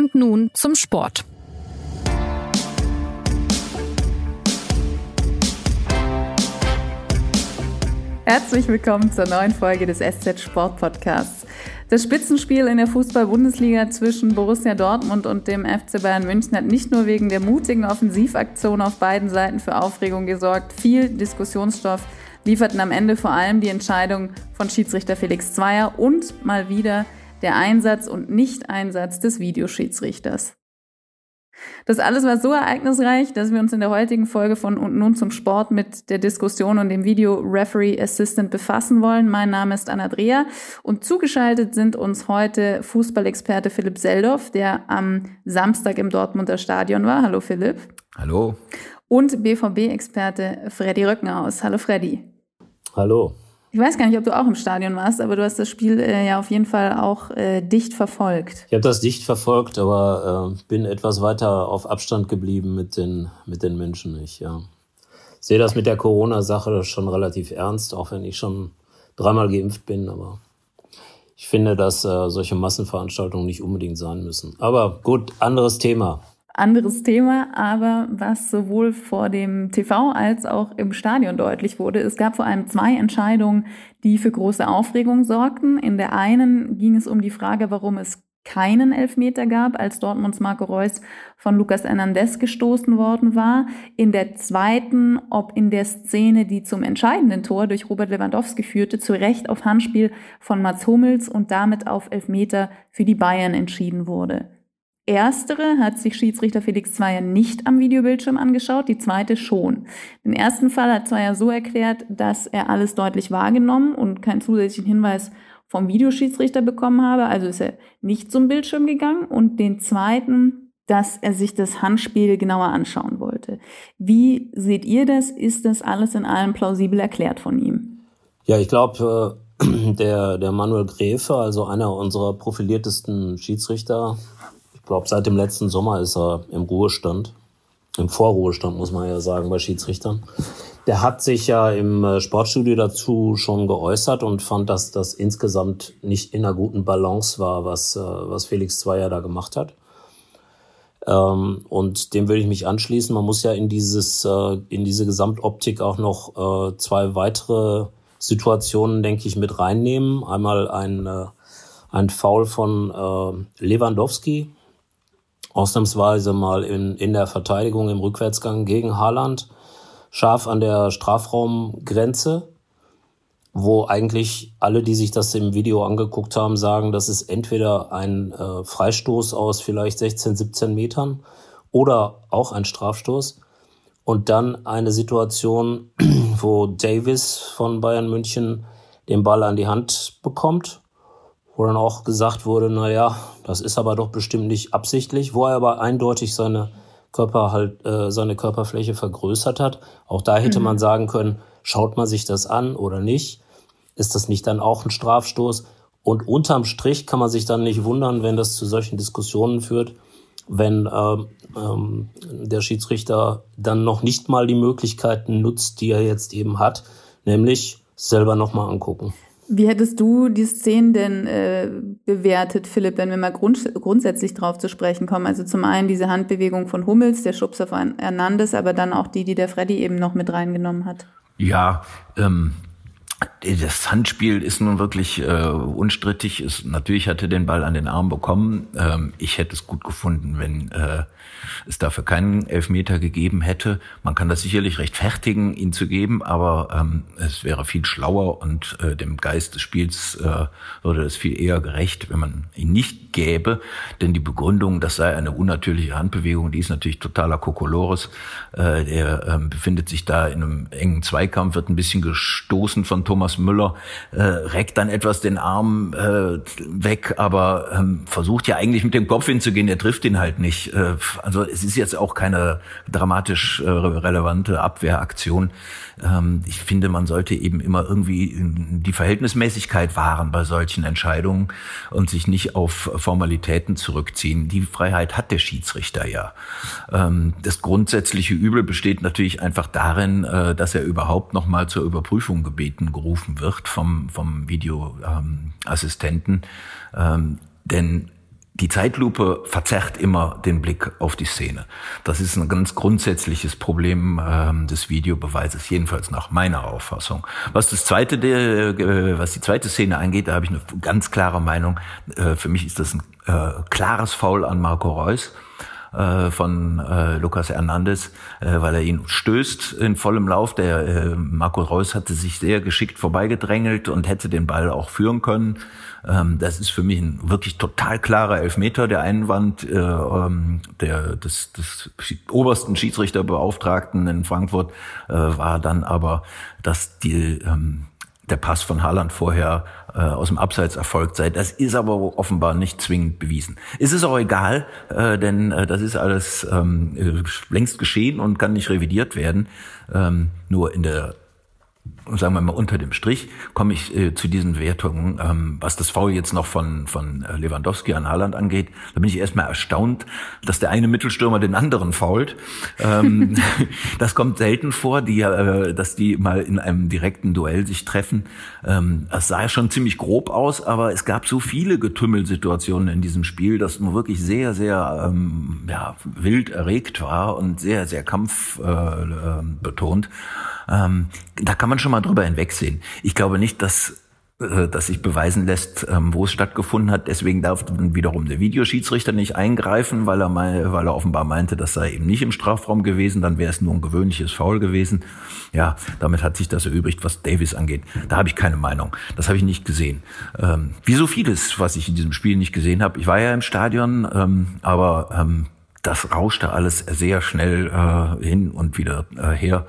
Und nun zum Sport. Herzlich willkommen zur neuen Folge des SZ Sport Podcasts. Das Spitzenspiel in der Fußball-Bundesliga zwischen Borussia Dortmund und dem FC Bayern München hat nicht nur wegen der mutigen Offensivaktion auf beiden Seiten für Aufregung gesorgt, viel Diskussionsstoff lieferten am Ende vor allem die Entscheidung von Schiedsrichter Felix Zweier und mal wieder der Einsatz und Nicht-Einsatz des Videoschiedsrichters. Das alles war so ereignisreich, dass wir uns in der heutigen Folge von Und nun zum Sport mit der Diskussion und dem Video Referee Assistant befassen wollen. Mein Name ist Anna Dreher und zugeschaltet sind uns heute Fußballexperte Philipp Seldorf, der am Samstag im Dortmunder Stadion war. Hallo Philipp. Hallo. Und BVB-Experte Freddy Röckenhaus. Hallo Freddy. Hallo. Ich weiß gar nicht, ob du auch im Stadion warst, aber du hast das Spiel äh, ja auf jeden Fall auch äh, dicht verfolgt. Ich habe das dicht verfolgt, aber äh, bin etwas weiter auf Abstand geblieben mit den, mit den Menschen. Ich ja, sehe das mit der Corona-Sache schon relativ ernst, auch wenn ich schon dreimal geimpft bin. Aber ich finde, dass äh, solche Massenveranstaltungen nicht unbedingt sein müssen. Aber gut, anderes Thema anderes Thema, aber was sowohl vor dem TV als auch im Stadion deutlich wurde, es gab vor allem zwei Entscheidungen, die für große Aufregung sorgten. In der einen ging es um die Frage, warum es keinen Elfmeter gab, als Dortmunds Marco Reus von Lucas Hernandez gestoßen worden war. In der zweiten, ob in der Szene, die zum entscheidenden Tor durch Robert Lewandowski führte, zu Recht auf Handspiel von Mats Hummels und damit auf Elfmeter für die Bayern entschieden wurde. Erstere hat sich Schiedsrichter Felix Zweier nicht am Videobildschirm angeschaut, die zweite schon. Den ersten Fall hat Zweier so erklärt, dass er alles deutlich wahrgenommen und keinen zusätzlichen Hinweis vom Videoschiedsrichter bekommen habe, also ist er nicht zum Bildschirm gegangen. Und den zweiten, dass er sich das Handspiel genauer anschauen wollte. Wie seht ihr das? Ist das alles in allem plausibel erklärt von ihm? Ja, ich glaube, äh, der, der Manuel Gräfe, also einer unserer profiliertesten Schiedsrichter, glaube, seit dem letzten Sommer ist er im Ruhestand. Im Vorruhestand, muss man ja sagen, bei Schiedsrichtern. Der hat sich ja im äh, Sportstudio dazu schon geäußert und fand, dass das insgesamt nicht in einer guten Balance war, was, äh, was Felix Zweier da gemacht hat. Ähm, und dem würde ich mich anschließen. Man muss ja in dieses, äh, in diese Gesamtoptik auch noch zwei weitere Situationen, denke ich, mit reinnehmen. Einmal ein, ein Foul von Lewandowski, ausnahmsweise mal in, in der Verteidigung im Rückwärtsgang gegen Haaland, scharf an der Strafraumgrenze, wo eigentlich alle, die sich das im Video angeguckt haben, sagen, das ist entweder ein äh, Freistoß aus vielleicht 16, 17 Metern oder auch ein Strafstoß. Und dann eine Situation, wo Davis von Bayern München den Ball an die Hand bekommt wo dann auch gesagt wurde, na ja, das ist aber doch bestimmt nicht absichtlich, wo er aber eindeutig seine Körper halt, äh, seine Körperfläche vergrößert hat. Auch da hätte mhm. man sagen können, schaut man sich das an oder nicht? Ist das nicht dann auch ein Strafstoß? Und unterm Strich kann man sich dann nicht wundern, wenn das zu solchen Diskussionen führt, wenn ähm, ähm, der Schiedsrichter dann noch nicht mal die Möglichkeiten nutzt, die er jetzt eben hat, nämlich selber nochmal angucken. Wie hättest du die Szenen denn äh, bewertet, Philipp, wenn wir mal grund grundsätzlich drauf zu sprechen kommen? Also zum einen diese Handbewegung von Hummels, der Schubs auf Hernandez, aber dann auch die, die der Freddy eben noch mit reingenommen hat. Ja, ähm, das Handspiel ist nun wirklich äh, unstrittig. Ist, natürlich hat er den Ball an den Arm bekommen. Ähm, ich hätte es gut gefunden, wenn äh, es dafür keinen Elfmeter gegeben hätte. Man kann das sicherlich rechtfertigen, ihn zu geben, aber ähm, es wäre viel schlauer und äh, dem Geist des Spiels äh, würde es viel eher gerecht, wenn man ihn nicht gäbe. Denn die Begründung, das sei eine unnatürliche Handbewegung, die ist natürlich totaler Kokolores. Äh, der äh, befindet sich da in einem engen Zweikampf, wird ein bisschen gestoßen von Thomas Müller, äh, reckt dann etwas den Arm äh, weg, aber ähm, versucht ja eigentlich mit dem Kopf hinzugehen, er trifft ihn halt nicht. Äh, also es ist jetzt auch keine dramatisch äh, relevante Abwehraktion. Ähm, ich finde, man sollte eben immer irgendwie die Verhältnismäßigkeit wahren bei solchen Entscheidungen und sich nicht auf Formalitäten zurückziehen. Die Freiheit hat der Schiedsrichter ja. Ähm, das grundsätzliche Übel besteht natürlich einfach darin, äh, dass er überhaupt noch mal zur Überprüfung gebeten gerufen wird vom, vom Videoassistenten. Ähm, denn die Zeitlupe verzerrt immer den Blick auf die Szene. Das ist ein ganz grundsätzliches Problem ähm, des Videobeweises, jedenfalls nach meiner Auffassung. Was das zweite, äh, was die zweite Szene angeht, da habe ich eine ganz klare Meinung. Äh, für mich ist das ein äh, klares Foul an Marco Reus äh, von äh, Lucas Hernandez, äh, weil er ihn stößt in vollem Lauf. Der äh, Marco Reus hatte sich sehr geschickt vorbeigedrängelt und hätte den Ball auch führen können. Ähm, das ist für mich ein wirklich total klarer Elfmeter. Der Einwand äh, ähm, der, des, des obersten Schiedsrichterbeauftragten in Frankfurt äh, war dann aber, dass die ähm, der Pass von Haaland vorher äh, aus dem Abseits erfolgt sei. Das ist aber offenbar nicht zwingend bewiesen. Es ist auch egal, äh, denn äh, das ist alles ähm, äh, längst geschehen und kann nicht revidiert werden. Ähm, nur in der sagen wir mal unter dem Strich, komme ich äh, zu diesen Wertungen. Ähm, was das Foul jetzt noch von, von äh, Lewandowski an Haaland angeht, da bin ich erstmal erstaunt, dass der eine Mittelstürmer den anderen fault. Ähm, das kommt selten vor, die, äh, dass die mal in einem direkten Duell sich treffen. Ähm, es sah ja schon ziemlich grob aus, aber es gab so viele Getümmelsituationen in diesem Spiel, dass man wirklich sehr, sehr ähm, ja, wild erregt war und sehr, sehr kampfbetont. Äh, ähm, da kann man schon mal drüber hinwegsehen. Ich glaube nicht, dass äh, dass sich beweisen lässt, ähm, wo es stattgefunden hat. Deswegen darf dann wiederum der Videoschiedsrichter nicht eingreifen, weil er, mal, weil er offenbar meinte, das sei eben nicht im Strafraum gewesen. Dann wäre es nur ein gewöhnliches Foul gewesen. Ja, damit hat sich das erübrigt, was Davis angeht. Da habe ich keine Meinung. Das habe ich nicht gesehen. Ähm, wie so vieles, was ich in diesem Spiel nicht gesehen habe. Ich war ja im Stadion, ähm, aber ähm, das rauschte alles sehr schnell äh, hin und wieder äh, her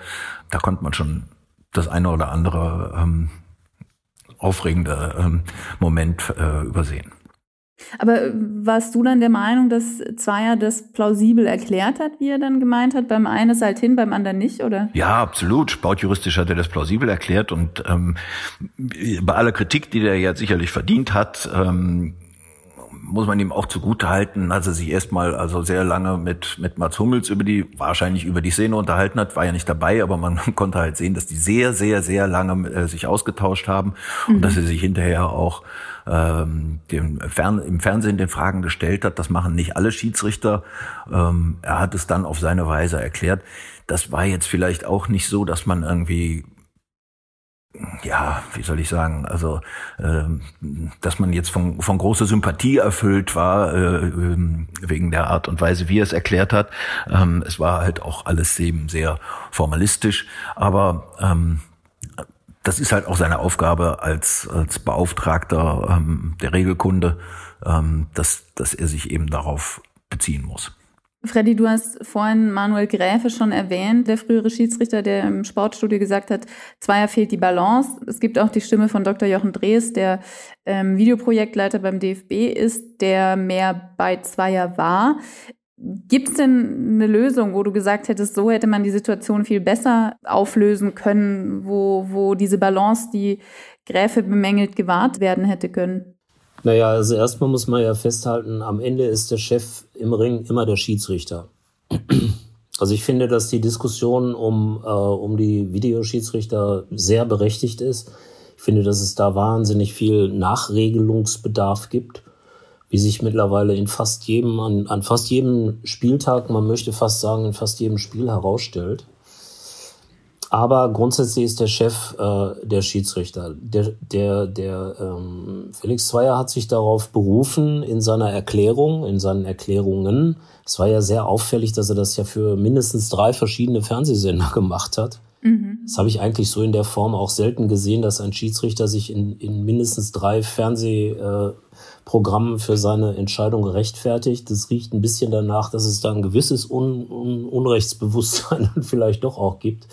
da konnte man schon das eine oder andere ähm, aufregende ähm, Moment äh, übersehen. Aber äh, warst du dann der Meinung, dass Zweier das plausibel erklärt hat, wie er dann gemeint hat? Beim einen ist halt hin, beim anderen nicht, oder? Ja, absolut. Sportjuristisch hat er das plausibel erklärt und ähm, bei aller Kritik, die der ja sicherlich verdient hat, ähm, muss man ihm auch zugute halten, dass er sich erstmal also sehr lange mit, mit Mats Hummels über die, wahrscheinlich über die Szene unterhalten hat, war ja nicht dabei, aber man konnte halt sehen, dass die sehr, sehr, sehr lange äh, sich ausgetauscht haben mhm. und dass er sich hinterher auch ähm, dem Fern im Fernsehen den Fragen gestellt hat. Das machen nicht alle Schiedsrichter. Ähm, er hat es dann auf seine Weise erklärt. Das war jetzt vielleicht auch nicht so, dass man irgendwie ja, wie soll ich sagen, also äh, dass man jetzt von, von großer Sympathie erfüllt war, äh, ähm, wegen der Art und Weise, wie er es erklärt hat. Ähm, es war halt auch alles eben sehr formalistisch, aber ähm, das ist halt auch seine Aufgabe als, als Beauftragter ähm, der Regelkunde, ähm, dass, dass er sich eben darauf beziehen muss. Freddy, du hast vorhin Manuel Gräfe schon erwähnt, der frühere Schiedsrichter, der im Sportstudio gesagt hat, Zweier fehlt die Balance. Es gibt auch die Stimme von Dr. Jochen Drees, der ähm, Videoprojektleiter beim DFB ist, der mehr bei Zweier war. Gibt es denn eine Lösung, wo du gesagt hättest, so hätte man die Situation viel besser auflösen können, wo, wo diese Balance, die Gräfe bemängelt, gewahrt werden hätte können? Naja, also erstmal muss man ja festhalten, am Ende ist der Chef im Ring immer der Schiedsrichter. Also ich finde, dass die Diskussion um, äh, um die Videoschiedsrichter sehr berechtigt ist. Ich finde, dass es da wahnsinnig viel Nachregelungsbedarf gibt, wie sich mittlerweile in fast jedem, an, an fast jedem Spieltag, man möchte fast sagen, in fast jedem Spiel herausstellt. Aber grundsätzlich ist der Chef äh, der Schiedsrichter. Der, der, der ähm, Felix Zweier hat sich darauf berufen in seiner Erklärung, in seinen Erklärungen. Es war ja sehr auffällig, dass er das ja für mindestens drei verschiedene Fernsehsender gemacht hat. Mhm. Das habe ich eigentlich so in der Form auch selten gesehen, dass ein Schiedsrichter sich in, in mindestens drei Fernsehprogrammen äh, für seine Entscheidung rechtfertigt. Das riecht ein bisschen danach, dass es da ein gewisses Un Un Unrechtsbewusstsein vielleicht doch auch gibt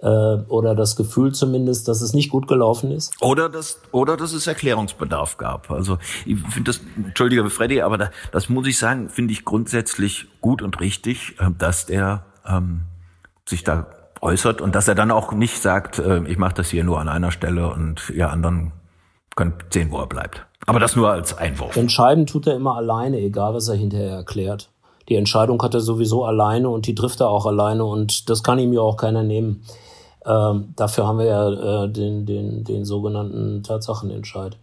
oder das Gefühl zumindest, dass es nicht gut gelaufen ist. Oder dass, oder dass es Erklärungsbedarf gab. Also ich finde das, entschuldige Freddy, aber da, das muss ich sagen, finde ich grundsätzlich gut und richtig, äh, dass der ähm, sich da äußert und dass er dann auch nicht sagt, äh, ich mache das hier nur an einer Stelle und ihr anderen könnt sehen, wo er bleibt. Aber das nur als Einwurf. Entscheiden tut er immer alleine, egal was er hinterher erklärt. Die Entscheidung hat er sowieso alleine und die trifft er auch alleine und das kann ihm ja auch keiner nehmen. Ähm, dafür haben wir ja äh, den, den, den sogenannten Tatsachenentscheid.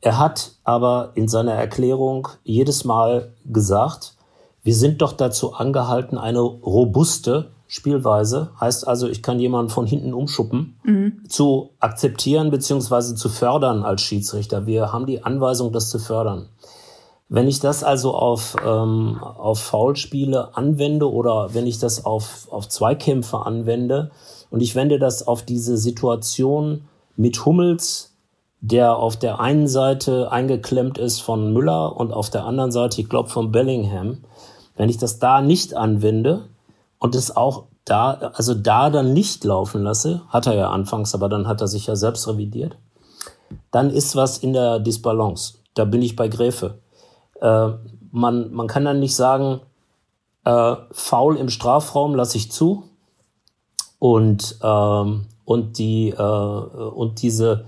Er hat aber in seiner Erklärung jedes Mal gesagt, wir sind doch dazu angehalten, eine robuste Spielweise, heißt also, ich kann jemanden von hinten umschuppen, mhm. zu akzeptieren beziehungsweise zu fördern als Schiedsrichter. Wir haben die Anweisung, das zu fördern. Wenn ich das also auf, ähm, auf Foulspiele anwende oder wenn ich das auf, auf Zweikämpfe anwende und ich wende das auf diese Situation mit Hummels, der auf der einen Seite eingeklemmt ist von Müller und auf der anderen Seite, ich glaube, von Bellingham, wenn ich das da nicht anwende und es auch da, also da dann nicht laufen lasse, hat er ja anfangs, aber dann hat er sich ja selbst revidiert, dann ist was in der Disbalance. Da bin ich bei Gräfe. Äh, man, man kann dann nicht sagen, äh, faul im Strafraum lasse ich zu und, ähm, und, die, äh, und diese,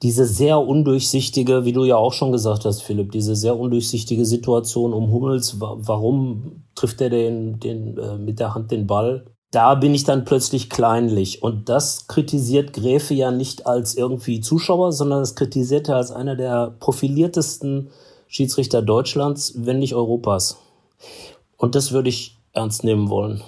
diese sehr undurchsichtige, wie du ja auch schon gesagt hast, Philipp, diese sehr undurchsichtige Situation um Hummels, warum trifft er den, den, äh, mit der Hand den Ball? Da bin ich dann plötzlich kleinlich. Und das kritisiert Gräfe ja nicht als irgendwie Zuschauer, sondern das kritisiert er als einer der profiliertesten Schiedsrichter Deutschlands, wenn nicht Europas. Und das würde ich ernst nehmen wollen.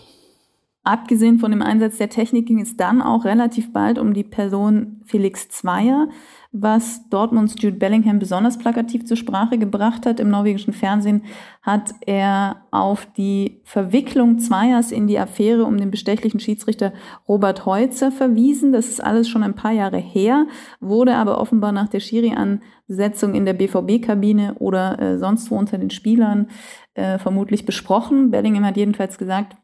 Abgesehen von dem Einsatz der Technik ging es dann auch relativ bald um die Person Felix Zweier, was Dortmunds Jude Bellingham besonders plakativ zur Sprache gebracht hat. Im norwegischen Fernsehen hat er auf die Verwicklung Zweiers in die Affäre um den bestechlichen Schiedsrichter Robert Heutzer verwiesen. Das ist alles schon ein paar Jahre her, wurde aber offenbar nach der Schiri-Ansetzung in der BVB-Kabine oder äh, sonst wo unter den Spielern äh, vermutlich besprochen. Bellingham hat jedenfalls gesagt,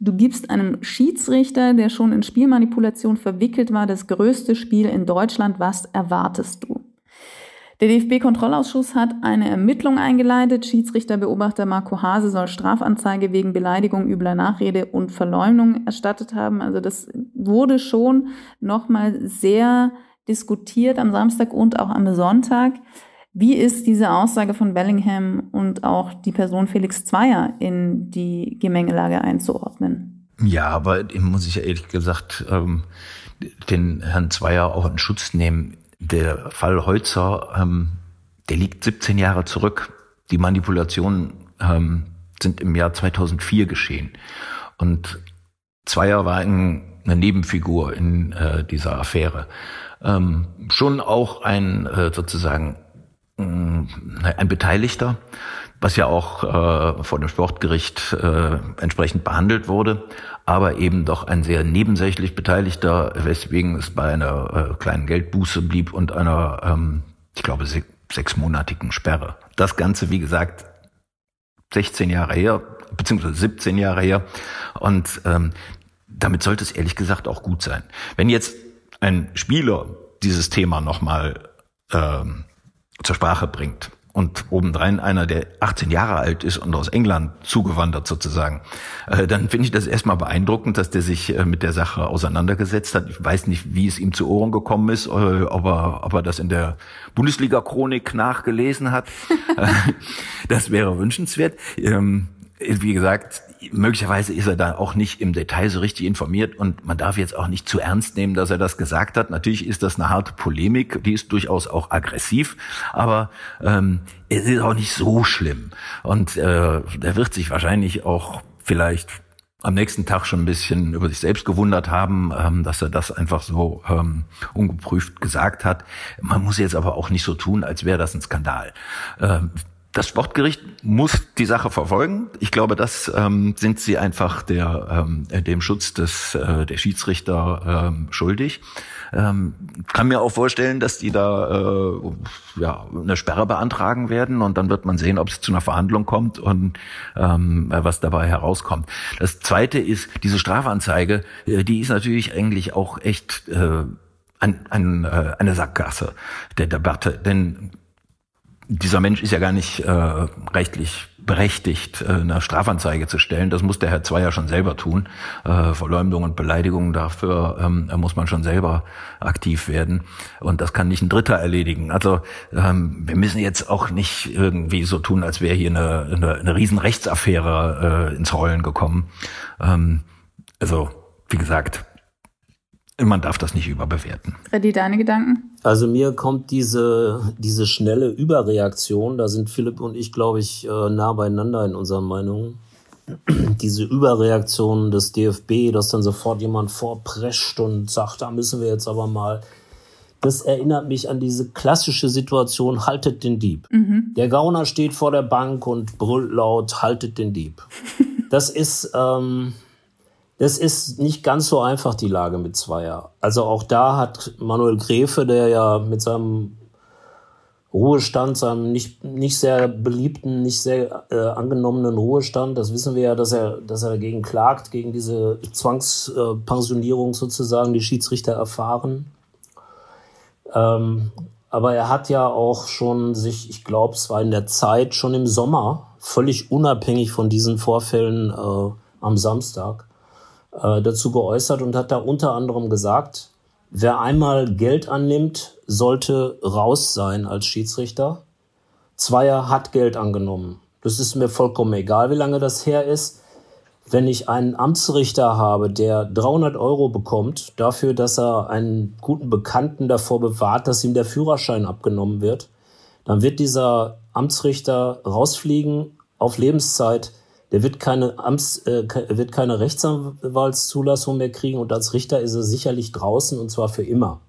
Du gibst einem Schiedsrichter, der schon in Spielmanipulation verwickelt war, das größte Spiel in Deutschland. Was erwartest du? Der DFB-Kontrollausschuss hat eine Ermittlung eingeleitet. Schiedsrichterbeobachter Marco Hase soll Strafanzeige wegen Beleidigung, übler Nachrede und Verleumdung erstattet haben. Also das wurde schon nochmal sehr diskutiert am Samstag und auch am Sonntag. Wie ist diese Aussage von Bellingham und auch die Person Felix Zweier in die Gemengelage einzuordnen? Ja, aber muss ich ehrlich gesagt ähm, den Herrn Zweier auch in Schutz nehmen. Der Fall Heutzer, ähm, der liegt 17 Jahre zurück. Die Manipulationen ähm, sind im Jahr 2004 geschehen. Und Zweier war ein, eine Nebenfigur in äh, dieser Affäre. Ähm, schon auch ein äh, sozusagen ein Beteiligter, was ja auch äh, vor dem Sportgericht äh, entsprechend behandelt wurde, aber eben doch ein sehr nebensächlich Beteiligter, weswegen es bei einer äh, kleinen Geldbuße blieb und einer, ähm, ich glaube, se sechsmonatigen Sperre. Das Ganze, wie gesagt, 16 Jahre her, beziehungsweise 17 Jahre her. Und ähm, damit sollte es ehrlich gesagt auch gut sein. Wenn jetzt ein Spieler dieses Thema nochmal ähm, zur Sprache bringt. Und obendrein einer, der 18 Jahre alt ist und aus England zugewandert sozusagen, äh, dann finde ich das erstmal beeindruckend, dass der sich äh, mit der Sache auseinandergesetzt hat. Ich weiß nicht, wie es ihm zu Ohren gekommen ist, äh, ob, er, ob er das in der Bundesliga-Chronik nachgelesen hat. das wäre wünschenswert. Ähm, wie gesagt, möglicherweise ist er da auch nicht im Detail so richtig informiert und man darf jetzt auch nicht zu ernst nehmen, dass er das gesagt hat. Natürlich ist das eine harte Polemik, die ist durchaus auch aggressiv, aber ähm, es ist auch nicht so schlimm. Und äh, er wird sich wahrscheinlich auch vielleicht am nächsten Tag schon ein bisschen über sich selbst gewundert haben, ähm, dass er das einfach so ähm, ungeprüft gesagt hat. Man muss jetzt aber auch nicht so tun, als wäre das ein Skandal. Ähm, das Sportgericht muss die Sache verfolgen. Ich glaube, das ähm, sind sie einfach der, ähm, dem Schutz des äh, der Schiedsrichter ähm, schuldig. Ähm, kann mir auch vorstellen, dass die da äh, ja eine Sperre beantragen werden und dann wird man sehen, ob es zu einer Verhandlung kommt und ähm, was dabei herauskommt. Das Zweite ist diese Strafanzeige, äh, die ist natürlich eigentlich auch echt äh, ein, ein, äh, eine Sackgasse der Debatte, denn dieser Mensch ist ja gar nicht äh, rechtlich berechtigt, äh, eine Strafanzeige zu stellen. Das muss der Herr Zweier schon selber tun. Äh, Verleumdung und Beleidigung, dafür ähm, muss man schon selber aktiv werden. Und das kann nicht ein Dritter erledigen. Also ähm, wir müssen jetzt auch nicht irgendwie so tun, als wäre hier eine, eine, eine riesen Rechtsaffäre äh, ins Rollen gekommen. Ähm, also, wie gesagt, man darf das nicht überbewerten. Freddy, deine Gedanken? Also mir kommt diese, diese schnelle Überreaktion, da sind Philipp und ich, glaube ich, äh, nah beieinander in unseren Meinungen. Diese Überreaktion des DFB, dass dann sofort jemand vorprescht und sagt, da müssen wir jetzt aber mal. Das erinnert mich an diese klassische Situation, haltet den Dieb. Mhm. Der Gauner steht vor der Bank und brüllt laut, haltet den Dieb. Das ist, ähm, das ist nicht ganz so einfach, die Lage mit Zweier. Also auch da hat Manuel Gräfe, der ja mit seinem Ruhestand, seinem nicht, nicht sehr beliebten, nicht sehr äh, angenommenen Ruhestand, das wissen wir ja, dass er, dass er dagegen klagt, gegen diese Zwangspensionierung sozusagen, die Schiedsrichter erfahren. Ähm, aber er hat ja auch schon sich, ich glaube, es war in der Zeit, schon im Sommer, völlig unabhängig von diesen Vorfällen äh, am Samstag, äh, dazu geäußert und hat da unter anderem gesagt, wer einmal Geld annimmt, sollte raus sein als Schiedsrichter. Zweier hat Geld angenommen. Das ist mir vollkommen egal, wie lange das her ist. Wenn ich einen Amtsrichter habe, der 300 Euro bekommt dafür, dass er einen guten Bekannten davor bewahrt, dass ihm der Führerschein abgenommen wird, dann wird dieser Amtsrichter rausfliegen auf Lebenszeit der wird keine Amts, äh, wird keine Rechtsanwaltszulassung mehr kriegen und als Richter ist er sicherlich draußen und zwar für immer.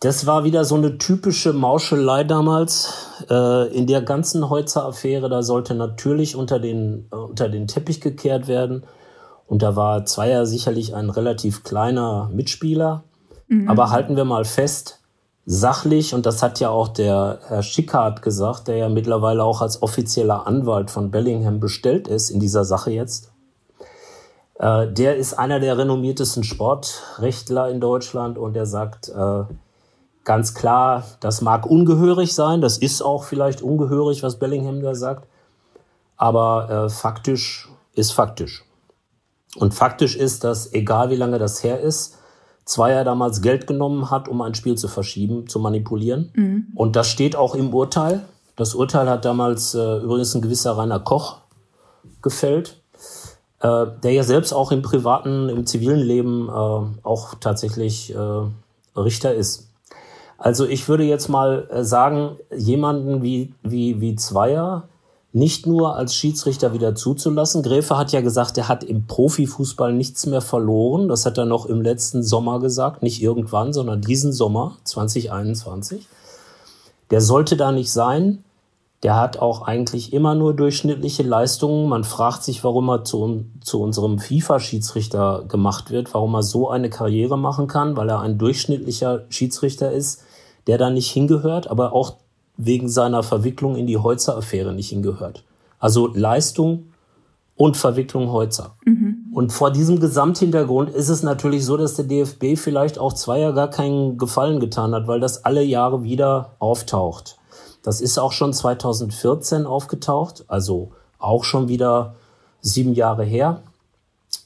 Das war wieder so eine typische Mauschelei damals. Äh, in der ganzen Heutzer-Affäre, da sollte natürlich unter den, äh, unter den Teppich gekehrt werden. Und da war Zweier sicherlich ein relativ kleiner Mitspieler. Mhm. Aber halten wir mal fest, sachlich, und das hat ja auch der Herr Schickhardt gesagt, der ja mittlerweile auch als offizieller Anwalt von Bellingham bestellt ist in dieser Sache jetzt. Äh, der ist einer der renommiertesten Sportrechtler in Deutschland und er sagt äh, ganz klar, das mag ungehörig sein, das ist auch vielleicht ungehörig, was Bellingham da sagt, aber äh, faktisch ist faktisch. Und faktisch ist, dass egal wie lange das her ist, Zweier damals Geld genommen hat, um ein Spiel zu verschieben, zu manipulieren. Mhm. Und das steht auch im Urteil. Das Urteil hat damals äh, übrigens ein gewisser Rainer Koch gefällt, äh, der ja selbst auch im privaten, im zivilen Leben äh, auch tatsächlich äh, Richter ist. Also ich würde jetzt mal äh, sagen, jemanden wie, wie, wie Zweier, nicht nur als Schiedsrichter wieder zuzulassen. Gräfe hat ja gesagt, er hat im Profifußball nichts mehr verloren. Das hat er noch im letzten Sommer gesagt, nicht irgendwann, sondern diesen Sommer 2021. Der sollte da nicht sein. Der hat auch eigentlich immer nur durchschnittliche Leistungen. Man fragt sich, warum er zu, zu unserem FIFA-Schiedsrichter gemacht wird, warum er so eine Karriere machen kann, weil er ein durchschnittlicher Schiedsrichter ist, der da nicht hingehört, aber auch wegen seiner Verwicklung in die Heutzer-Affäre nicht hingehört. Also Leistung und Verwicklung Heutzer. Mhm. Und vor diesem Gesamthintergrund ist es natürlich so, dass der DFB vielleicht auch Zweier gar keinen Gefallen getan hat, weil das alle Jahre wieder auftaucht. Das ist auch schon 2014 aufgetaucht, also auch schon wieder sieben Jahre her.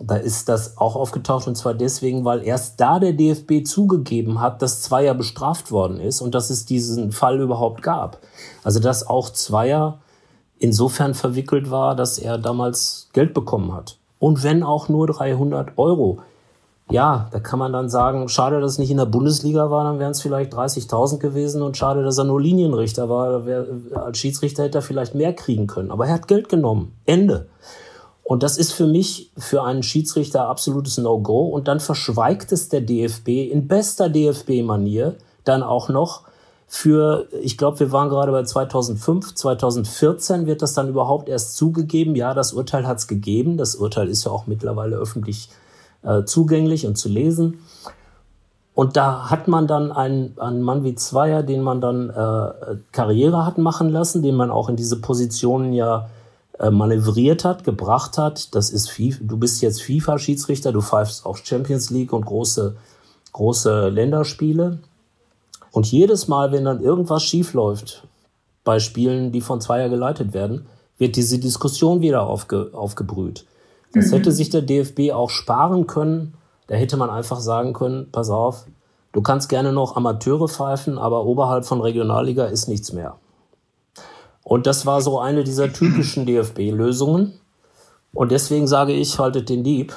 Da ist das auch aufgetaucht und zwar deswegen, weil erst da der DFB zugegeben hat, dass Zweier bestraft worden ist und dass es diesen Fall überhaupt gab. Also dass auch Zweier insofern verwickelt war, dass er damals Geld bekommen hat. Und wenn auch nur 300 Euro. Ja, da kann man dann sagen, schade, dass es nicht in der Bundesliga war, dann wären es vielleicht 30.000 gewesen und schade, dass er nur Linienrichter war. Als Schiedsrichter hätte er vielleicht mehr kriegen können. Aber er hat Geld genommen. Ende. Und das ist für mich, für einen Schiedsrichter absolutes No-Go. Und dann verschweigt es der DFB in bester DFB-Manier dann auch noch für, ich glaube, wir waren gerade bei 2005, 2014 wird das dann überhaupt erst zugegeben. Ja, das Urteil hat es gegeben. Das Urteil ist ja auch mittlerweile öffentlich äh, zugänglich und zu lesen. Und da hat man dann einen, einen Mann wie Zweier, den man dann äh, Karriere hat machen lassen, den man auch in diese Positionen ja äh, manövriert hat, gebracht hat. Das ist FIFA, du bist jetzt FIFA-Schiedsrichter, du pfeifst auch Champions League und große, große Länderspiele. Und jedes Mal, wenn dann irgendwas schief läuft bei Spielen, die von Zweier geleitet werden, wird diese Diskussion wieder aufge, aufgebrüht. Das mhm. hätte sich der DFB auch sparen können. Da hätte man einfach sagen können, pass auf, du kannst gerne noch Amateure pfeifen, aber oberhalb von Regionalliga ist nichts mehr. Und das war so eine dieser typischen DFB-Lösungen. Und deswegen sage ich, haltet den Dieb.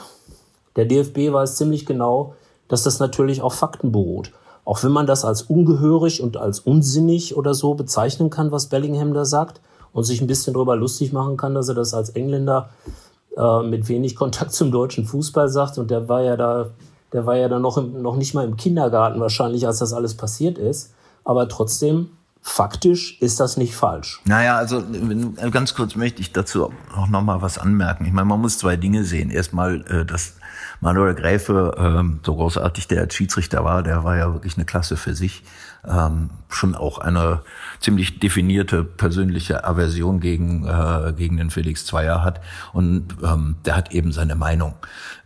Der DFB weiß ziemlich genau, dass das natürlich auf Fakten beruht. Auch wenn man das als ungehörig und als unsinnig oder so bezeichnen kann, was Bellingham da sagt, und sich ein bisschen darüber lustig machen kann, dass er das als Engländer äh, mit wenig Kontakt zum deutschen Fußball sagt. Und der war ja da, der war ja da noch, im, noch nicht mal im Kindergarten wahrscheinlich, als das alles passiert ist. Aber trotzdem, faktisch ist das nicht falsch. Naja, also ganz kurz möchte ich dazu auch noch mal was anmerken. Ich meine, man muss zwei Dinge sehen. Erstmal, äh, dass Manuel Gräfe, ähm, so großartig der als Schiedsrichter war, der war ja wirklich eine Klasse für sich. Ähm, schon auch eine ziemlich definierte persönliche Aversion gegen, äh, gegen den Felix Zweier hat. Und ähm, der hat eben seine Meinung.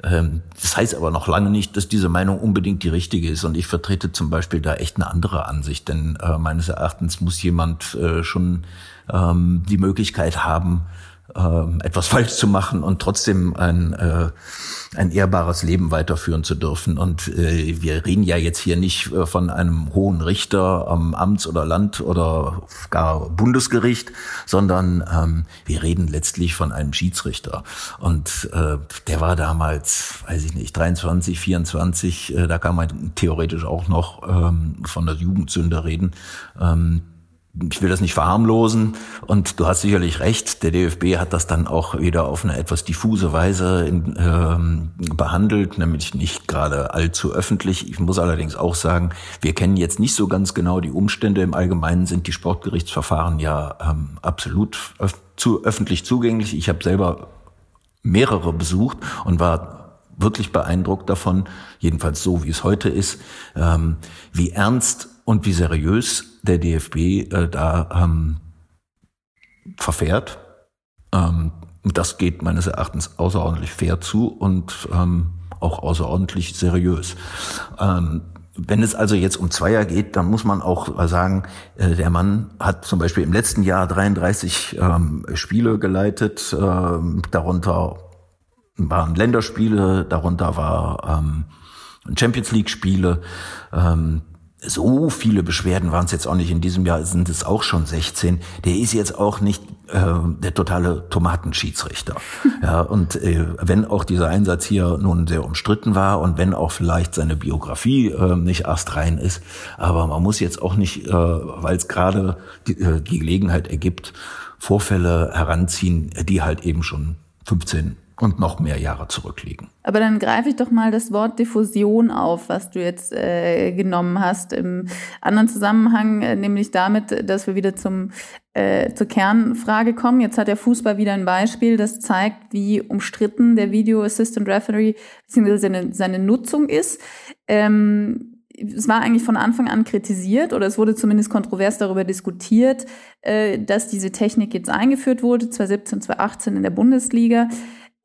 Ähm, das heißt aber noch lange nicht, dass diese Meinung unbedingt die richtige ist. Und ich vertrete zum Beispiel da echt eine andere Ansicht. Denn äh, meines Erachtens muss jemand äh, schon ähm, die Möglichkeit haben, äh, etwas falsch zu machen und trotzdem ein, äh, ein ehrbares Leben weiterführen zu dürfen. Und äh, wir reden ja jetzt hier nicht äh, von einem hohen Richter am Amts- oder Land- oder gar Bundesgericht, sondern ähm, wir reden letztlich von einem Schiedsrichter. Und der war damals, weiß ich nicht, 23, 24, äh, da kann man theoretisch auch noch ähm, von der Jugendsünde reden. Ähm, ich will das nicht verharmlosen und du hast sicherlich recht, der DFB hat das dann auch wieder auf eine etwas diffuse Weise in, ähm, behandelt, nämlich nicht gerade allzu öffentlich. Ich muss allerdings auch sagen, wir kennen jetzt nicht so ganz genau die Umstände. Im Allgemeinen sind die Sportgerichtsverfahren ja ähm, absolut öf zu öffentlich zugänglich. Ich habe selber mehrere besucht und war wirklich beeindruckt davon, jedenfalls so wie es heute ist, ähm, wie ernst und wie seriös der DFB äh, da ähm, verfährt. Ähm, das geht meines Erachtens außerordentlich fair zu und ähm, auch außerordentlich seriös. Ähm, wenn es also jetzt um Zweier geht, dann muss man auch sagen, äh, der Mann hat zum Beispiel im letzten Jahr 33 ähm, Spiele geleitet, ähm, darunter waren Länderspiele, darunter war ähm, Champions League Spiele. Ähm, so viele Beschwerden waren es jetzt auch nicht. In diesem Jahr sind es auch schon 16. Der ist jetzt auch nicht äh, der totale Tomatenschiedsrichter. ja, und äh, wenn auch dieser Einsatz hier nun sehr umstritten war und wenn auch vielleicht seine Biografie äh, nicht astrein ist, aber man muss jetzt auch nicht, äh, weil es gerade die, äh, die Gelegenheit ergibt, Vorfälle heranziehen, die halt eben schon 15 und noch mehr Jahre zurückliegen. Aber dann greife ich doch mal das Wort Diffusion auf, was du jetzt äh, genommen hast, im anderen Zusammenhang, äh, nämlich damit, dass wir wieder zum, äh, zur Kernfrage kommen. Jetzt hat der Fußball wieder ein Beispiel, das zeigt, wie umstritten der Video Assistant Referee bzw. Seine, seine Nutzung ist. Ähm, es war eigentlich von Anfang an kritisiert oder es wurde zumindest kontrovers darüber diskutiert, äh, dass diese Technik jetzt eingeführt wurde, 2017, 2018 in der Bundesliga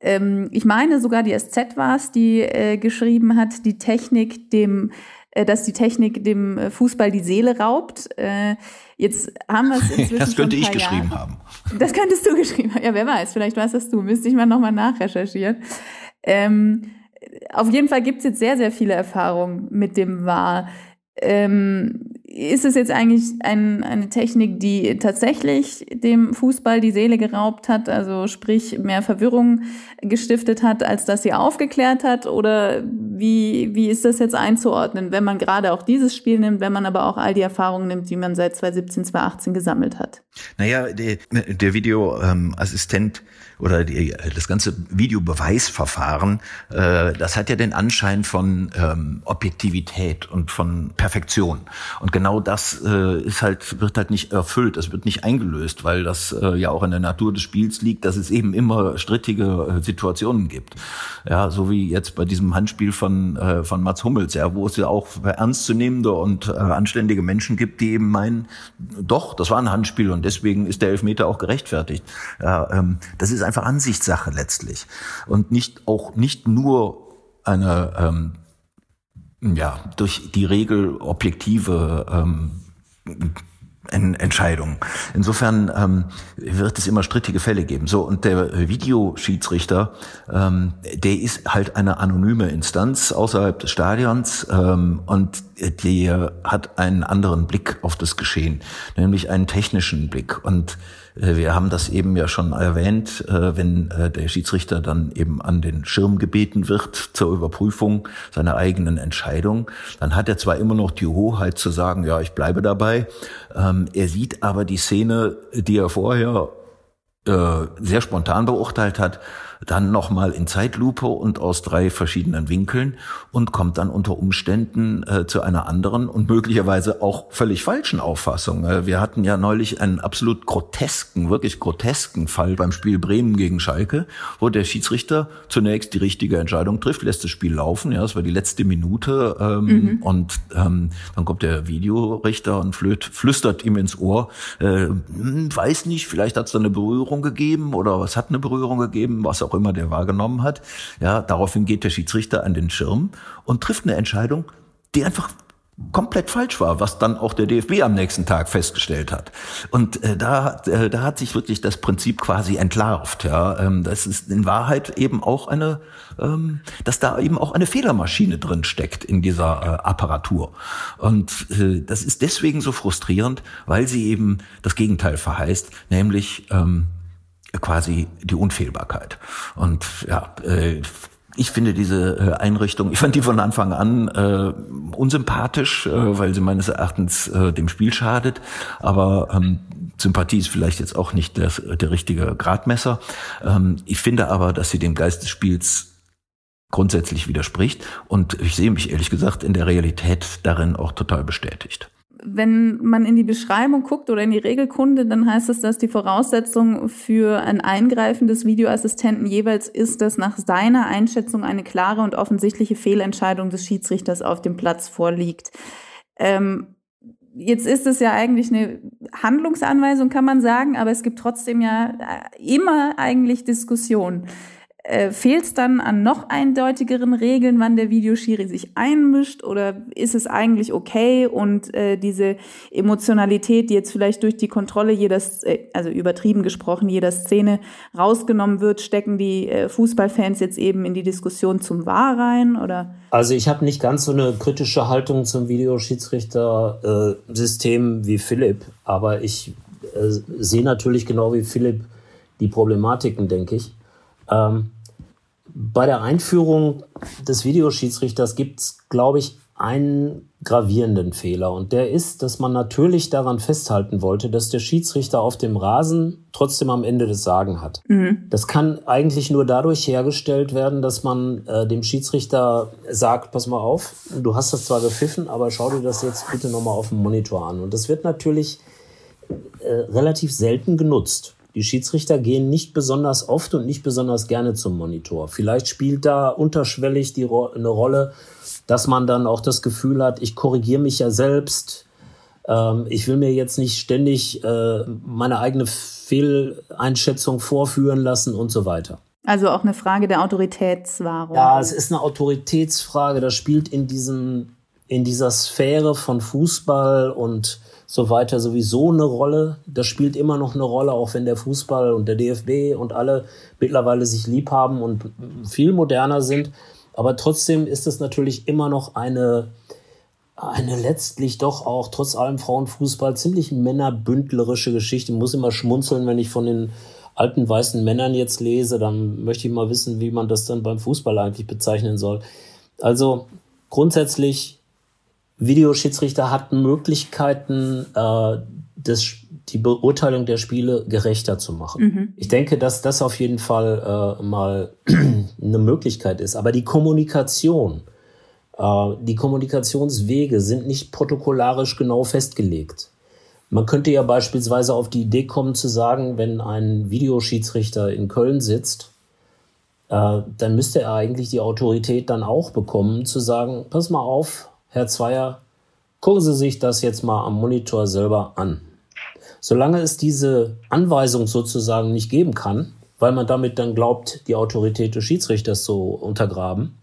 ähm, ich meine sogar die SZ war es, die äh, geschrieben hat, die Technik dem, äh, dass die Technik dem äh, Fußball die Seele raubt. Äh, jetzt haben wir es inzwischen Das könnte ich Jahre. geschrieben haben. Das könntest du geschrieben haben. Ja, wer weiß, vielleicht weißt das du. Müsste ich mal nochmal nachrecherchieren. Ähm, auf jeden Fall gibt es jetzt sehr, sehr viele Erfahrungen mit dem War. Ähm, ist es jetzt eigentlich ein, eine Technik, die tatsächlich dem Fußball die Seele geraubt hat, also sprich mehr Verwirrung gestiftet hat, als dass sie aufgeklärt hat? Oder wie, wie ist das jetzt einzuordnen, wenn man gerade auch dieses Spiel nimmt, wenn man aber auch all die Erfahrungen nimmt, die man seit 2017, 2018 gesammelt hat? Naja, der, der Videoassistent ähm, oder die, das ganze Videobeweisverfahren, äh, das hat ja den Anschein von ähm, Objektivität und von Perfektion. Und genau das äh, ist halt, wird halt nicht erfüllt, es wird nicht eingelöst, weil das äh, ja auch in der Natur des Spiels liegt, dass es eben immer strittige äh, Situationen gibt. Ja, so wie jetzt bei diesem Handspiel von, äh, von Mats Hummels, ja, wo es ja auch ernstzunehmende und äh, anständige Menschen gibt, die eben meinen, doch, das war ein Handspiel und deswegen ist der Elfmeter auch gerechtfertigt. Ja, ähm, das ist einfach Ansichtssache letztlich und nicht auch nicht nur eine ähm, ja durch die Regel objektive ähm, Entscheidung. Insofern ähm, wird es immer strittige Fälle geben. So und der Videoschiedsrichter, ähm, der ist halt eine anonyme Instanz außerhalb des Stadions ähm, und der hat einen anderen Blick auf das Geschehen, nämlich einen technischen Blick und wir haben das eben ja schon erwähnt, äh, wenn äh, der Schiedsrichter dann eben an den Schirm gebeten wird zur Überprüfung seiner eigenen Entscheidung, dann hat er zwar immer noch die Hoheit zu sagen, ja, ich bleibe dabei. Ähm, er sieht aber die Szene, die er vorher sehr spontan beurteilt hat, dann nochmal in Zeitlupe und aus drei verschiedenen Winkeln und kommt dann unter Umständen äh, zu einer anderen und möglicherweise auch völlig falschen Auffassung. Äh, wir hatten ja neulich einen absolut grotesken, wirklich grotesken Fall beim Spiel Bremen gegen Schalke, wo der Schiedsrichter zunächst die richtige Entscheidung trifft, lässt das Spiel laufen, ja, das war die letzte Minute ähm, mhm. und ähm, dann kommt der Videorichter und flöt, flüstert ihm ins Ohr, äh, hm, weiß nicht, vielleicht hat es da eine Berührung gegeben oder was hat eine Berührung gegeben, was auch auch immer der wahrgenommen hat. Ja, daraufhin geht der Schiedsrichter an den Schirm und trifft eine Entscheidung, die einfach komplett falsch war, was dann auch der DFB am nächsten Tag festgestellt hat. Und äh, da, äh, da hat sich wirklich das Prinzip quasi entlarvt. Ja, ähm, das ist in Wahrheit eben auch eine, ähm, dass da eben auch eine Fehlermaschine drin steckt in dieser äh, Apparatur. Und äh, das ist deswegen so frustrierend, weil sie eben das Gegenteil verheißt, nämlich ähm, quasi die Unfehlbarkeit. Und ja, äh, ich finde diese äh, Einrichtung, ich fand die von Anfang an äh, unsympathisch, äh, weil sie meines Erachtens äh, dem Spiel schadet. Aber ähm, Sympathie ist vielleicht jetzt auch nicht der, der richtige Gradmesser. Ähm, ich finde aber, dass sie dem Geist des Spiels grundsätzlich widerspricht. Und ich sehe mich ehrlich gesagt in der Realität darin auch total bestätigt wenn man in die Beschreibung guckt oder in die Regelkunde, dann heißt es, dass die Voraussetzung für ein Eingreifen des Videoassistenten jeweils ist, dass nach seiner Einschätzung eine klare und offensichtliche Fehlentscheidung des Schiedsrichters auf dem Platz vorliegt. Ähm, jetzt ist es ja eigentlich eine Handlungsanweisung, kann man sagen, aber es gibt trotzdem ja immer eigentlich Diskussion äh, fehlt es dann an noch eindeutigeren Regeln, wann der Videoschiri sich einmischt oder ist es eigentlich okay und äh, diese Emotionalität, die jetzt vielleicht durch die Kontrolle jeder, äh, also übertrieben gesprochen, jeder Szene rausgenommen wird, stecken die äh, Fußballfans jetzt eben in die Diskussion zum Wahr rein oder? Also ich habe nicht ganz so eine kritische Haltung zum Videoschiedsrichter-System wie Philipp, aber ich äh, sehe natürlich genau wie Philipp die Problematiken, denke ich. Ähm, bei der Einführung des Videoschiedsrichters gibt es, glaube ich, einen gravierenden Fehler. Und der ist, dass man natürlich daran festhalten wollte, dass der Schiedsrichter auf dem Rasen trotzdem am Ende des Sagen hat. Mhm. Das kann eigentlich nur dadurch hergestellt werden, dass man äh, dem Schiedsrichter sagt, pass mal auf, du hast das zwar gepfiffen, aber schau dir das jetzt bitte nochmal auf dem Monitor an. Und das wird natürlich äh, relativ selten genutzt. Die Schiedsrichter gehen nicht besonders oft und nicht besonders gerne zum Monitor. Vielleicht spielt da unterschwellig die Ro eine Rolle, dass man dann auch das Gefühl hat, ich korrigiere mich ja selbst. Ähm, ich will mir jetzt nicht ständig äh, meine eigene Fehleinschätzung vorführen lassen und so weiter. Also auch eine Frage der Autoritätswahrung. Ja, es ist eine Autoritätsfrage. Das spielt in diesem, in dieser Sphäre von Fußball und so weiter sowieso eine Rolle. Das spielt immer noch eine Rolle, auch wenn der Fußball und der DFB und alle mittlerweile sich lieb haben und viel moderner sind. Aber trotzdem ist es natürlich immer noch eine, eine letztlich doch auch trotz allem Frauenfußball ziemlich männerbündlerische Geschichte. Ich muss immer schmunzeln, wenn ich von den alten weißen Männern jetzt lese, dann möchte ich mal wissen, wie man das dann beim Fußball eigentlich bezeichnen soll. Also grundsätzlich Videoschiedsrichter hatten Möglichkeiten, äh, das, die Beurteilung der Spiele gerechter zu machen. Mhm. Ich denke, dass das auf jeden Fall äh, mal eine Möglichkeit ist. Aber die Kommunikation, äh, die Kommunikationswege sind nicht protokollarisch genau festgelegt. Man könnte ja beispielsweise auf die Idee kommen zu sagen, wenn ein Videoschiedsrichter in Köln sitzt, äh, dann müsste er eigentlich die Autorität dann auch bekommen, zu sagen, pass mal auf, Herr Zweier, gucken Sie sich das jetzt mal am Monitor selber an. Solange es diese Anweisung sozusagen nicht geben kann, weil man damit dann glaubt, die Autorität des Schiedsrichters zu untergraben,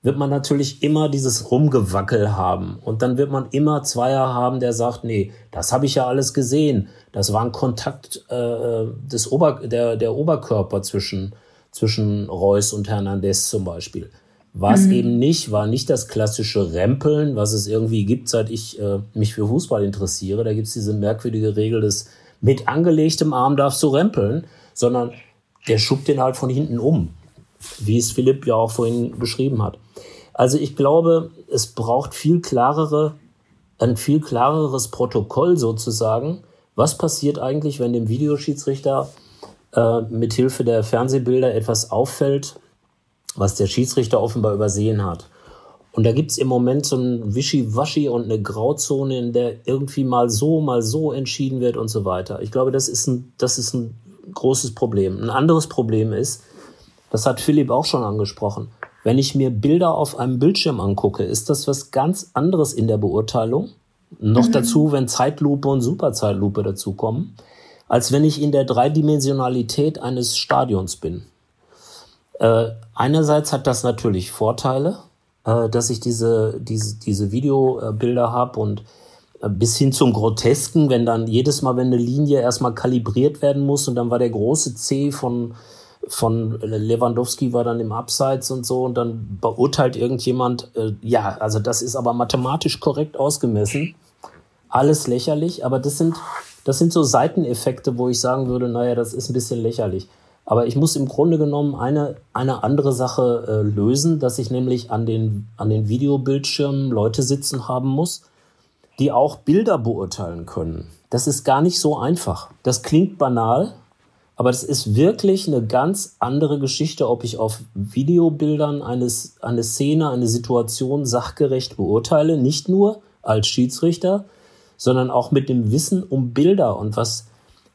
wird man natürlich immer dieses Rumgewackel haben. Und dann wird man immer Zweier haben, der sagt, nee, das habe ich ja alles gesehen. Das war ein Kontakt äh, des Ober, der, der Oberkörper zwischen, zwischen Reus und Hernandez zum Beispiel. War es mhm. eben nicht, war nicht das klassische Rempeln, was es irgendwie gibt, seit ich äh, mich für Fußball interessiere. Da gibt es diese merkwürdige Regel des mit angelegtem Arm darfst du rempeln, sondern der schubt den halt von hinten um, wie es Philipp ja auch vorhin beschrieben hat. Also ich glaube, es braucht viel klarere, ein viel klareres Protokoll sozusagen. Was passiert eigentlich, wenn dem Videoschiedsrichter äh, mit Hilfe der Fernsehbilder etwas auffällt, was der Schiedsrichter offenbar übersehen hat? Und da gibt's im Moment so ein Wischiwaschi und eine Grauzone, in der irgendwie mal so, mal so entschieden wird und so weiter. Ich glaube, das ist ein, das ist ein großes Problem. Ein anderes Problem ist, das hat Philipp auch schon angesprochen, wenn ich mir Bilder auf einem Bildschirm angucke, ist das was ganz anderes in der Beurteilung. Noch mhm. dazu, wenn Zeitlupe und Superzeitlupe dazukommen, als wenn ich in der Dreidimensionalität eines Stadions bin. Äh, einerseits hat das natürlich Vorteile, äh, dass ich diese, diese, diese Videobilder habe und äh, bis hin zum Grotesken, wenn dann jedes Mal, wenn eine Linie erstmal kalibriert werden muss und dann war der große C von, von Lewandowski war dann im Abseits und so und dann beurteilt irgendjemand, äh, ja, also das ist aber mathematisch korrekt ausgemessen. Alles lächerlich, aber das sind, das sind so Seiteneffekte, wo ich sagen würde, naja, das ist ein bisschen lächerlich. Aber ich muss im Grunde genommen eine, eine andere Sache äh, lösen, dass ich nämlich an den, an den Videobildschirmen Leute sitzen haben muss, die auch Bilder beurteilen können. Das ist gar nicht so einfach. Das klingt banal, aber das ist wirklich eine ganz andere Geschichte, ob ich auf Videobildern eines, eine Szene, eine Situation sachgerecht beurteile, nicht nur als Schiedsrichter, sondern auch mit dem Wissen um Bilder und was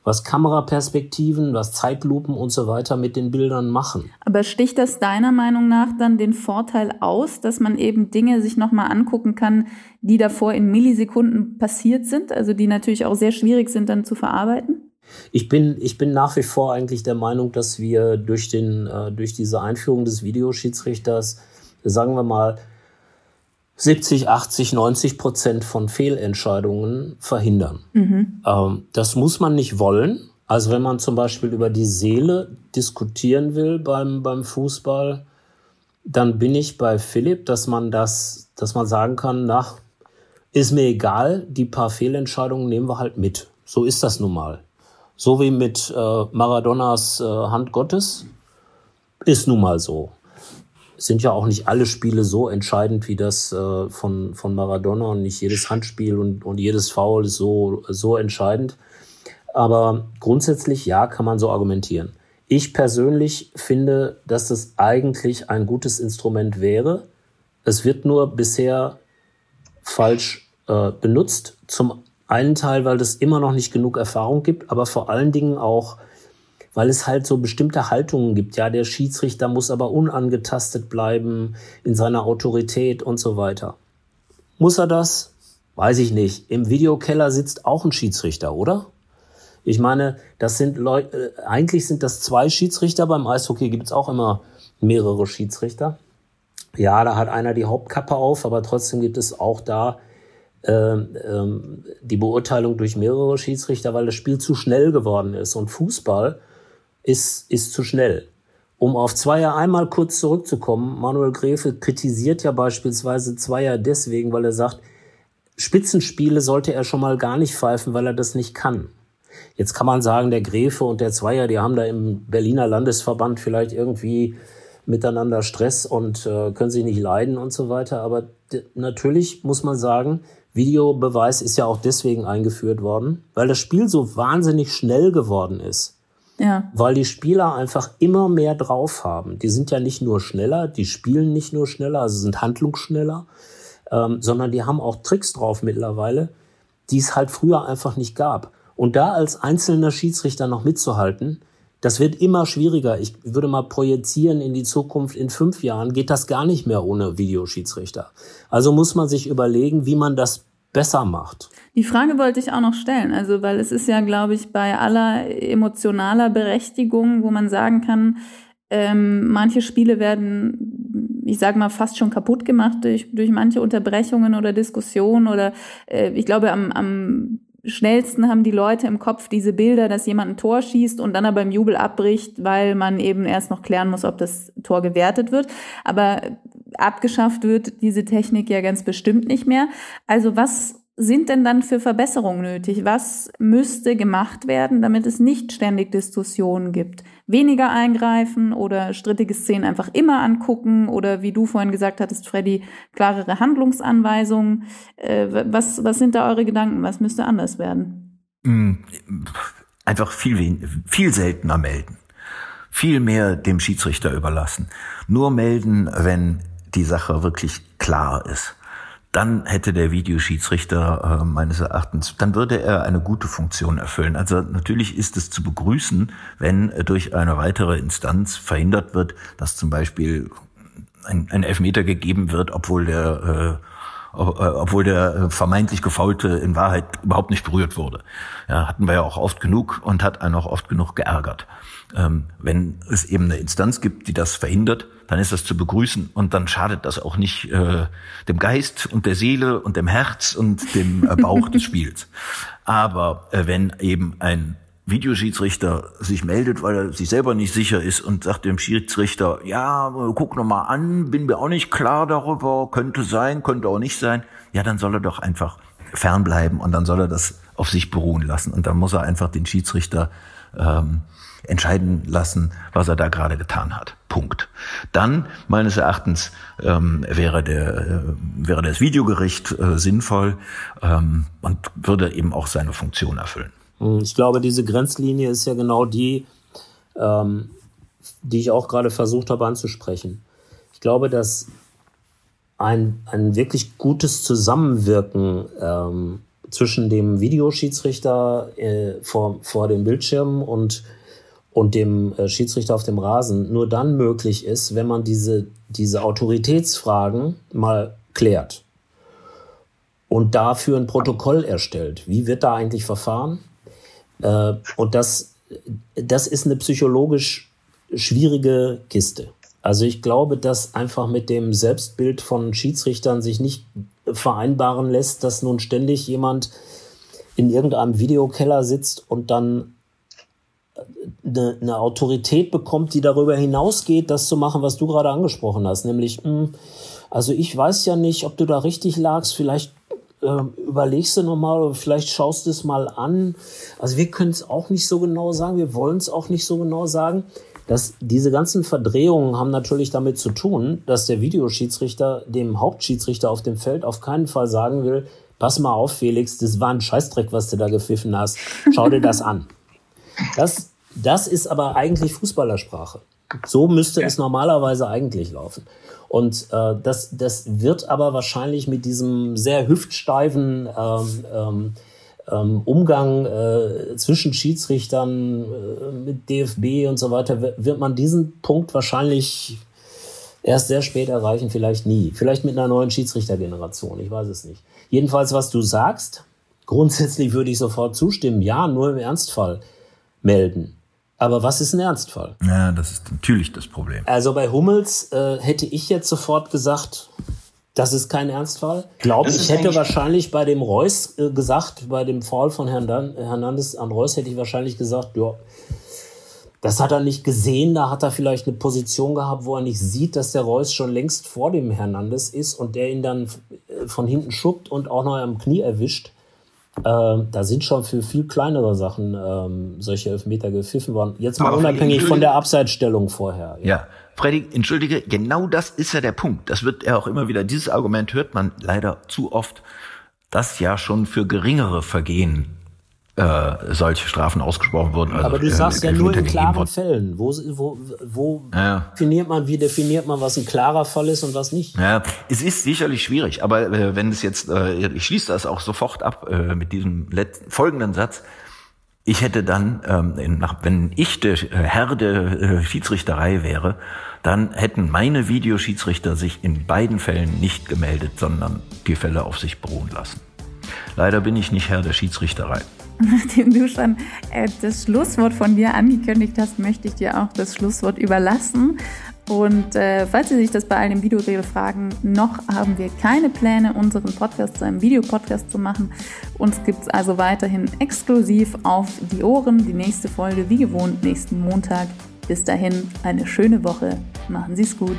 was Kameraperspektiven, was Zeitlupen und so weiter mit den Bildern machen. Aber sticht das deiner Meinung nach dann den Vorteil aus, dass man eben Dinge sich nochmal angucken kann, die davor in Millisekunden passiert sind, also die natürlich auch sehr schwierig sind dann zu verarbeiten? Ich bin, ich bin nach wie vor eigentlich der Meinung, dass wir durch, den, äh, durch diese Einführung des Videoschiedsrichters, sagen wir mal, 70, 80, 90 Prozent von Fehlentscheidungen verhindern. Mhm. Ähm, das muss man nicht wollen. Also wenn man zum Beispiel über die Seele diskutieren will beim, beim Fußball, dann bin ich bei Philipp, dass man das, dass man sagen kann, na, ist mir egal, die paar Fehlentscheidungen nehmen wir halt mit. So ist das nun mal. So wie mit äh, Maradonas äh, Hand Gottes, ist nun mal so sind ja auch nicht alle Spiele so entscheidend wie das äh, von, von Maradona und nicht jedes Handspiel und, und jedes Foul ist so, so entscheidend. Aber grundsätzlich ja, kann man so argumentieren. Ich persönlich finde, dass das eigentlich ein gutes Instrument wäre. Es wird nur bisher falsch äh, benutzt. Zum einen Teil, weil es immer noch nicht genug Erfahrung gibt, aber vor allen Dingen auch, weil es halt so bestimmte Haltungen gibt. Ja, der Schiedsrichter muss aber unangetastet bleiben in seiner Autorität und so weiter. Muss er das? Weiß ich nicht. Im Videokeller sitzt auch ein Schiedsrichter, oder? Ich meine, das sind Leute, äh, eigentlich sind das zwei Schiedsrichter. Beim Eishockey gibt es auch immer mehrere Schiedsrichter. Ja, da hat einer die Hauptkappe auf, aber trotzdem gibt es auch da ähm, ähm, die Beurteilung durch mehrere Schiedsrichter, weil das Spiel zu schnell geworden ist. Und Fußball ist, ist zu schnell. Um auf Zweier einmal kurz zurückzukommen, Manuel Gräfe kritisiert ja beispielsweise Zweier deswegen, weil er sagt, Spitzenspiele sollte er schon mal gar nicht pfeifen, weil er das nicht kann. Jetzt kann man sagen, der Gräfe und der Zweier, die haben da im Berliner Landesverband vielleicht irgendwie miteinander Stress und äh, können sich nicht leiden und so weiter. Aber natürlich muss man sagen, Videobeweis ist ja auch deswegen eingeführt worden, weil das Spiel so wahnsinnig schnell geworden ist. Ja. Weil die Spieler einfach immer mehr drauf haben. Die sind ja nicht nur schneller, die spielen nicht nur schneller, also sind handlungsschneller, ähm, sondern die haben auch Tricks drauf mittlerweile, die es halt früher einfach nicht gab. Und da als einzelner Schiedsrichter noch mitzuhalten, das wird immer schwieriger. Ich würde mal projizieren in die Zukunft. In fünf Jahren geht das gar nicht mehr ohne Videoschiedsrichter. Also muss man sich überlegen, wie man das besser macht. Die Frage wollte ich auch noch stellen, also weil es ist ja, glaube ich, bei aller emotionaler Berechtigung, wo man sagen kann, ähm, manche Spiele werden, ich sage mal, fast schon kaputt gemacht durch, durch manche Unterbrechungen oder Diskussionen oder äh, ich glaube, am, am schnellsten haben die Leute im Kopf diese Bilder, dass jemand ein Tor schießt und dann aber im Jubel abbricht, weil man eben erst noch klären muss, ob das Tor gewertet wird. Aber abgeschafft wird diese Technik ja ganz bestimmt nicht mehr. Also was sind denn dann für Verbesserungen nötig? Was müsste gemacht werden, damit es nicht ständig Diskussionen gibt? Weniger eingreifen oder strittige Szenen einfach immer angucken oder wie du vorhin gesagt hattest, Freddy, klarere Handlungsanweisungen. Äh, was, was sind da eure Gedanken? Was müsste anders werden? Mm, einfach viel, viel seltener melden. Viel mehr dem Schiedsrichter überlassen. Nur melden, wenn die Sache wirklich klar ist dann hätte der Videoschiedsrichter äh, meines Erachtens, dann würde er eine gute Funktion erfüllen. Also natürlich ist es zu begrüßen, wenn äh, durch eine weitere Instanz verhindert wird, dass zum Beispiel ein, ein Elfmeter gegeben wird, obwohl der äh, äh obwohl der vermeintlich Gefaulte in Wahrheit überhaupt nicht berührt wurde. Ja, hatten wir ja auch oft genug und hat einen auch oft genug geärgert. Ähm, wenn es eben eine Instanz gibt, die das verhindert, dann ist das zu begrüßen und dann schadet das auch nicht äh, dem Geist und der Seele und dem Herz und dem äh, Bauch des Spiels. Aber äh, wenn eben ein Videoschiedsrichter sich meldet, weil er sich selber nicht sicher ist und sagt dem Schiedsrichter, ja, guck noch mal an, bin mir auch nicht klar darüber, könnte sein, könnte auch nicht sein, ja, dann soll er doch einfach fernbleiben und dann soll er das auf sich beruhen lassen und dann muss er einfach den Schiedsrichter ähm, entscheiden lassen, was er da gerade getan hat. Punkt. Dann, meines Erachtens, ähm, wäre, der, äh, wäre das Videogericht äh, sinnvoll ähm, und würde eben auch seine Funktion erfüllen. Hm, ich glaube, diese Grenzlinie ist ja genau die, ähm, die ich auch gerade versucht habe anzusprechen. Ich glaube, dass ein, ein wirklich gutes Zusammenwirken ähm, zwischen dem Videoschiedsrichter äh, vor, vor dem Bildschirm und und dem äh, Schiedsrichter auf dem Rasen nur dann möglich ist, wenn man diese, diese Autoritätsfragen mal klärt und dafür ein Protokoll erstellt. Wie wird da eigentlich verfahren? Äh, und das, das ist eine psychologisch schwierige Kiste. Also ich glaube, dass einfach mit dem Selbstbild von Schiedsrichtern sich nicht vereinbaren lässt, dass nun ständig jemand in irgendeinem Videokeller sitzt und dann eine, eine Autorität bekommt, die darüber hinausgeht, das zu machen, was du gerade angesprochen hast, nämlich, mh, hm, also ich weiß ja nicht, ob du da richtig lagst, vielleicht äh, überlegst du nochmal oder vielleicht schaust du es mal an. Also wir können es auch nicht so genau sagen, wir wollen es auch nicht so genau sagen. Dass diese ganzen Verdrehungen haben natürlich damit zu tun, dass der Videoschiedsrichter dem Hauptschiedsrichter auf dem Feld auf keinen Fall sagen will, pass mal auf, Felix, das war ein Scheißdreck, was du da gepfiffen hast. Schau dir das an. Das, das ist aber eigentlich Fußballersprache. So müsste ja. es normalerweise eigentlich laufen. Und äh, das, das wird aber wahrscheinlich mit diesem sehr hüftsteifen ähm, ähm, ähm Umgang äh, zwischen Schiedsrichtern äh, mit DFB und so weiter, wird man diesen Punkt wahrscheinlich erst sehr spät erreichen, vielleicht nie. Vielleicht mit einer neuen Schiedsrichtergeneration, ich weiß es nicht. Jedenfalls, was du sagst, grundsätzlich würde ich sofort zustimmen. Ja, nur im Ernstfall melden. Aber was ist ein Ernstfall? Ja, das ist natürlich das Problem. Also bei Hummels äh, hätte ich jetzt sofort gesagt, das ist kein Ernstfall. Glaube ich hätte wahrscheinlich bei dem Reus äh, gesagt, bei dem Fall von Herrn Hernandez an Reus hätte ich wahrscheinlich gesagt, ja, das hat er nicht gesehen, da hat er vielleicht eine Position gehabt, wo er nicht sieht, dass der Reus schon längst vor dem Hernandez ist und der ihn dann äh, von hinten schubbt und auch noch am Knie erwischt. Ähm, da sind schon für viel kleinere Sachen ähm, solche Elfmeter gepfiffen worden. Jetzt mal Aber unabhängig von der Abseitsstellung vorher. Ja. ja. Freddy, entschuldige, genau das ist ja der Punkt. Das wird ja auch immer wieder, dieses Argument hört man leider zu oft, dass ja schon für geringere Vergehen äh, solche Strafen ausgesprochen wurden. Also, Aber du sagst äh, ja nur in klaren Fällen. Wo, wo, wo ja. definiert man, wie definiert man, was ein klarer Fall ist und was nicht? Ja, es ist sicherlich schwierig, aber äh, wenn es jetzt, äh, ich schließe das auch sofort ab äh, mit diesem letzten, folgenden Satz. Ich hätte dann, ähm, wenn ich der Herr der äh, Schiedsrichterei wäre, dann hätten meine Videoschiedsrichter sich in beiden Fällen nicht gemeldet, sondern die Fälle auf sich beruhen lassen. Leider bin ich nicht Herr der Schiedsrichterei. Nachdem du schon äh, das Schlusswort von dir angekündigt hast, möchte ich dir auch das Schlusswort überlassen. Und äh, falls Sie sich das bei all den Videorede fragen, noch haben wir keine Pläne, unseren Podcast zu einem Videopodcast zu machen. Uns gibt es also weiterhin exklusiv auf die Ohren. Die nächste Folge, wie gewohnt, nächsten Montag. Bis dahin eine schöne Woche. Machen Sie es gut.